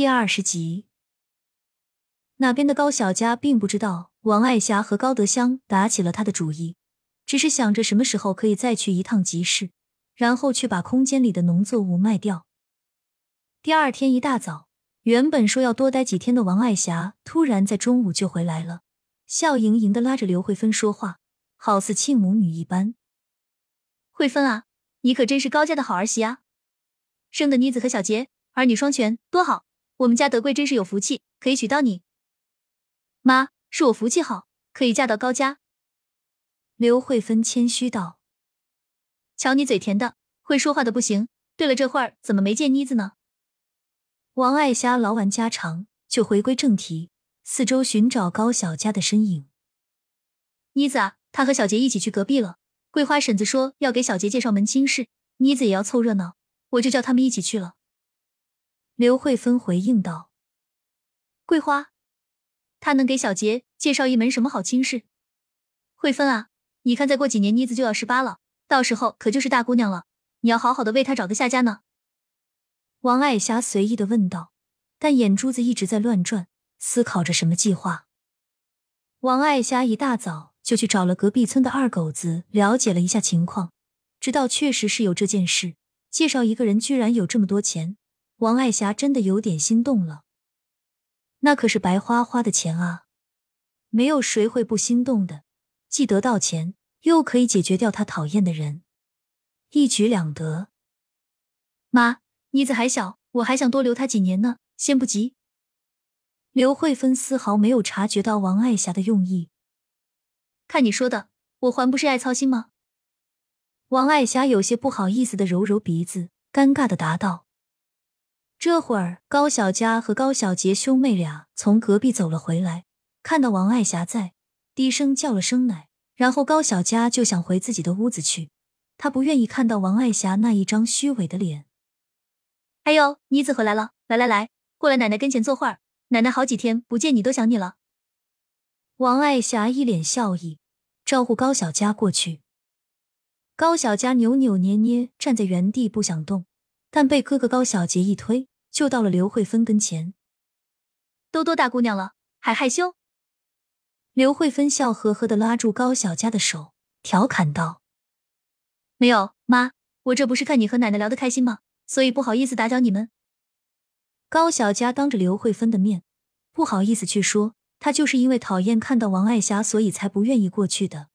第二十集，那边的高小佳并不知道王爱霞和高德香打起了他的主意，只是想着什么时候可以再去一趟集市，然后去把空间里的农作物卖掉。第二天一大早，原本说要多待几天的王爱霞突然在中午就回来了，笑盈盈的拉着刘慧芬说话，好似亲母女一般。慧芬啊，你可真是高家的好儿媳啊，生的妮子和小杰，儿女双全，多好。我们家德贵真是有福气，可以娶到你。妈，是我福气好，可以嫁到高家。刘慧芬谦虚道：“瞧你嘴甜的，会说话的不行。对了，这会儿怎么没见妮子呢？”王爱霞唠完家常，就回归正题，四周寻找高小佳的身影。妮子啊，她和小杰一起去隔壁了。桂花婶子说要给小杰介绍门亲事，妮子也要凑热闹，我就叫他们一起去了。刘慧芬回应道：“桂花，她能给小杰介绍一门什么好亲事？慧芬啊，你看，再过几年妮子就要十八了，到时候可就是大姑娘了，你要好好的为她找个下家呢。”王爱霞随意的问道，但眼珠子一直在乱转，思考着什么计划。王爱霞一大早就去找了隔壁村的二狗子，了解了一下情况，知道确实是有这件事，介绍一个人居然有这么多钱。王爱霞真的有点心动了，那可是白花花的钱啊！没有谁会不心动的，既得到钱，又可以解决掉他讨厌的人，一举两得。妈，妮子还小，我还想多留她几年呢，先不急。刘慧芬丝毫没有察觉到王爱霞的用意，看你说的，我还不是爱操心吗？王爱霞有些不好意思的揉揉鼻子，尴尬的答道。这会儿，高小佳和高小杰兄妹俩从隔壁走了回来，看到王爱霞在，低声叫了声奶，然后高小佳就想回自己的屋子去，他不愿意看到王爱霞那一张虚伪的脸。哎呦，妮子回来了，来来来，过来奶奶跟前坐会儿，奶奶好几天不见你都想你了。王爱霞一脸笑意，招呼高小佳过去。高小佳扭扭捏捏站在原地不想动，但被哥哥高小杰一推。就到了刘慧芬跟前，都多大姑娘了，还害羞？刘慧芬笑呵呵的拉住高小佳的手，调侃道：“没有，妈，我这不是看你和奶奶聊得开心吗？所以不好意思打搅你们。”高小佳当着刘慧芬的面，不好意思去说，她就是因为讨厌看到王爱霞，所以才不愿意过去的。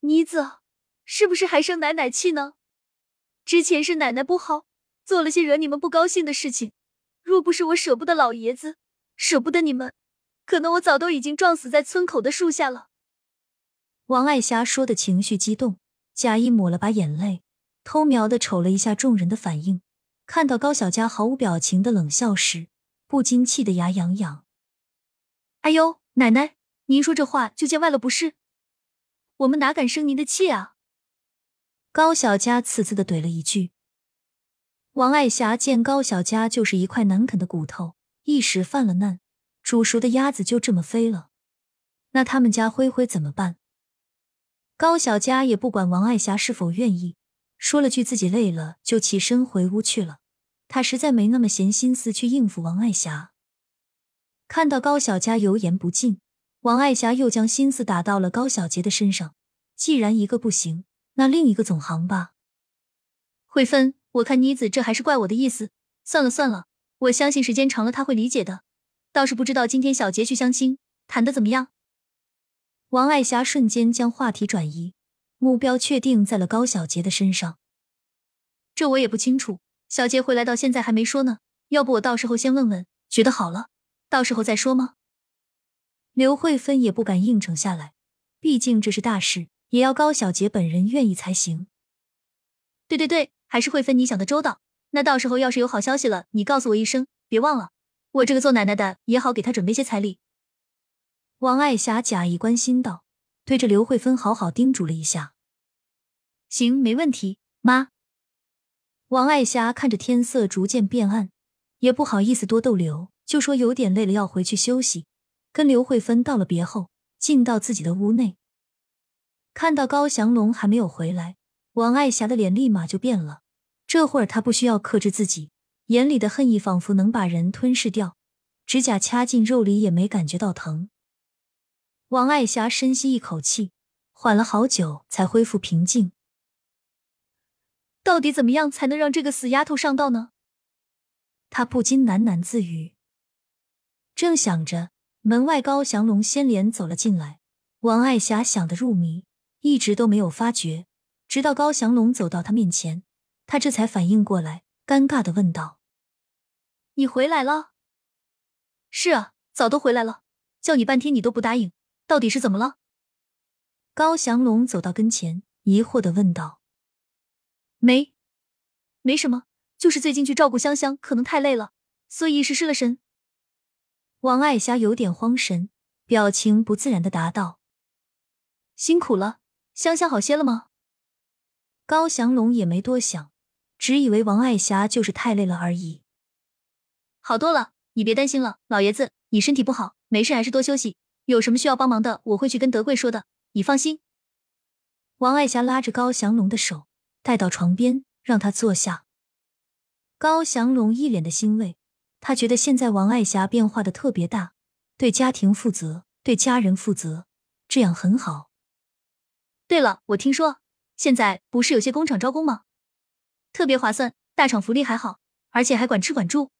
妮子，是不是还生奶奶气呢？之前是奶奶不好。做了些惹你们不高兴的事情，若不是我舍不得老爷子，舍不得你们，可能我早都已经撞死在村口的树下了。王爱霞说的情绪激动，假意抹了把眼泪，偷瞄的瞅了一下众人的反应，看到高小佳毫无表情的冷笑时，不禁气得牙痒痒。哎呦，奶奶，您说这话就见外了不是？我们哪敢生您的气啊？高小佳刺刺的怼了一句。王爱霞见高小佳就是一块难啃的骨头，一时犯了难，煮熟的鸭子就这么飞了。那他们家灰灰怎么办？高小佳也不管王爱霞是否愿意，说了句自己累了，就起身回屋去了。他实在没那么闲心思去应付王爱霞。看到高小佳油盐不进，王爱霞又将心思打到了高小杰的身上。既然一个不行，那另一个总行吧。慧芬。我看妮子这还是怪我的意思，算了算了，我相信时间长了他会理解的。倒是不知道今天小杰去相亲谈的怎么样。王爱霞瞬间将话题转移，目标确定在了高小杰的身上。这我也不清楚，小杰回来到现在还没说呢。要不我到时候先问问，觉得好了，到时候再说吗？刘慧芬也不敢应承下来，毕竟这是大事，也要高小杰本人愿意才行。对对对。还是会芬，你想的周到。那到时候要是有好消息了，你告诉我一声，别忘了，我这个做奶奶的也好给他准备些彩礼。王爱霞假意关心道，对着刘慧芬好好叮嘱了一下。行，没问题，妈。王爱霞看着天色逐渐变暗，也不好意思多逗留，就说有点累了，要回去休息。跟刘慧芬道了别后，进到自己的屋内，看到高祥龙还没有回来。王爱霞的脸立马就变了，这会儿她不需要克制自己，眼里的恨意仿佛能把人吞噬掉，指甲掐进肉里也没感觉到疼。王爱霞深吸一口气，缓了好久才恢复平静。到底怎么样才能让这个死丫头上道呢？她不禁喃喃自语。正想着，门外高翔龙先连走了进来。王爱霞想得入迷，一直都没有发觉，直到高翔龙走到他面前，他这才反应过来，尴尬的问道：“你回来了？”“是啊，早都回来了，叫你半天你都不答应。”到底是怎么了？高翔龙走到跟前，疑惑的问道：“没，没什么，就是最近去照顾香香，可能太累了，所以一时失了神。”王爱霞有点慌神，表情不自然的答道：“辛苦了，香香好些了吗？”高祥龙也没多想，只以为王爱霞就是太累了而已。好多了，你别担心了，老爷子，你身体不好，没事还是多休息。有什么需要帮忙的，我会去跟德贵说的，你放心。王爱霞拉着高祥龙的手，带到床边，让他坐下。高祥龙一脸的欣慰，他觉得现在王爱霞变化的特别大，对家庭负责，对家人负责，这样很好。对了，我听说现在不是有些工厂招工吗？特别划算，大厂福利还好，而且还管吃管住。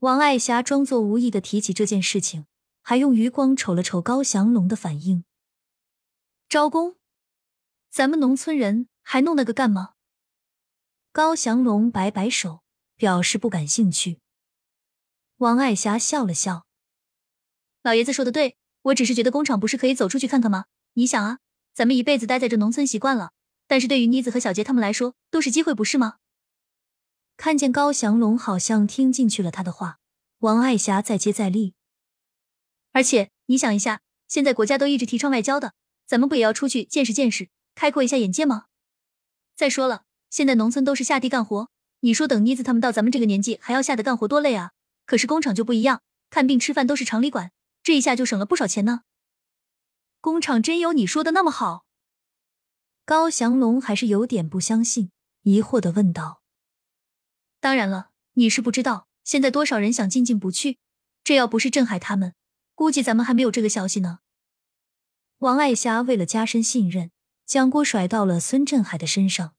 王爱霞装作无意的提起这件事情。还用余光瞅了瞅高祥龙的反应。招工？咱们农村人还弄那个干嘛？高祥龙摆摆手，表示不感兴趣。王爱霞笑了笑：“老爷子说的对，我只是觉得工厂不是可以走出去看看吗？你想啊，咱们一辈子待在这农村习惯了，但是对于妮子和小杰他们来说，都是机会，不是吗？”看见高祥龙好像听进去了他的话，王爱霞再接再厉。而且你想一下，现在国家都一直提倡外交的，咱们不也要出去见识见识，开阔一下眼界吗？再说了，现在农村都是下地干活，你说等妮子他们到咱们这个年纪还要下的干活多累啊？可是工厂就不一样，看病吃饭都是厂里管，这一下就省了不少钱呢。工厂真有你说的那么好？高翔龙还是有点不相信，疑惑的问道：“当然了，你是不知道，现在多少人想进进不去，这要不是镇海他们。”估计咱们还没有这个消息呢。王爱霞为了加深信任，将锅甩到了孙振海的身上。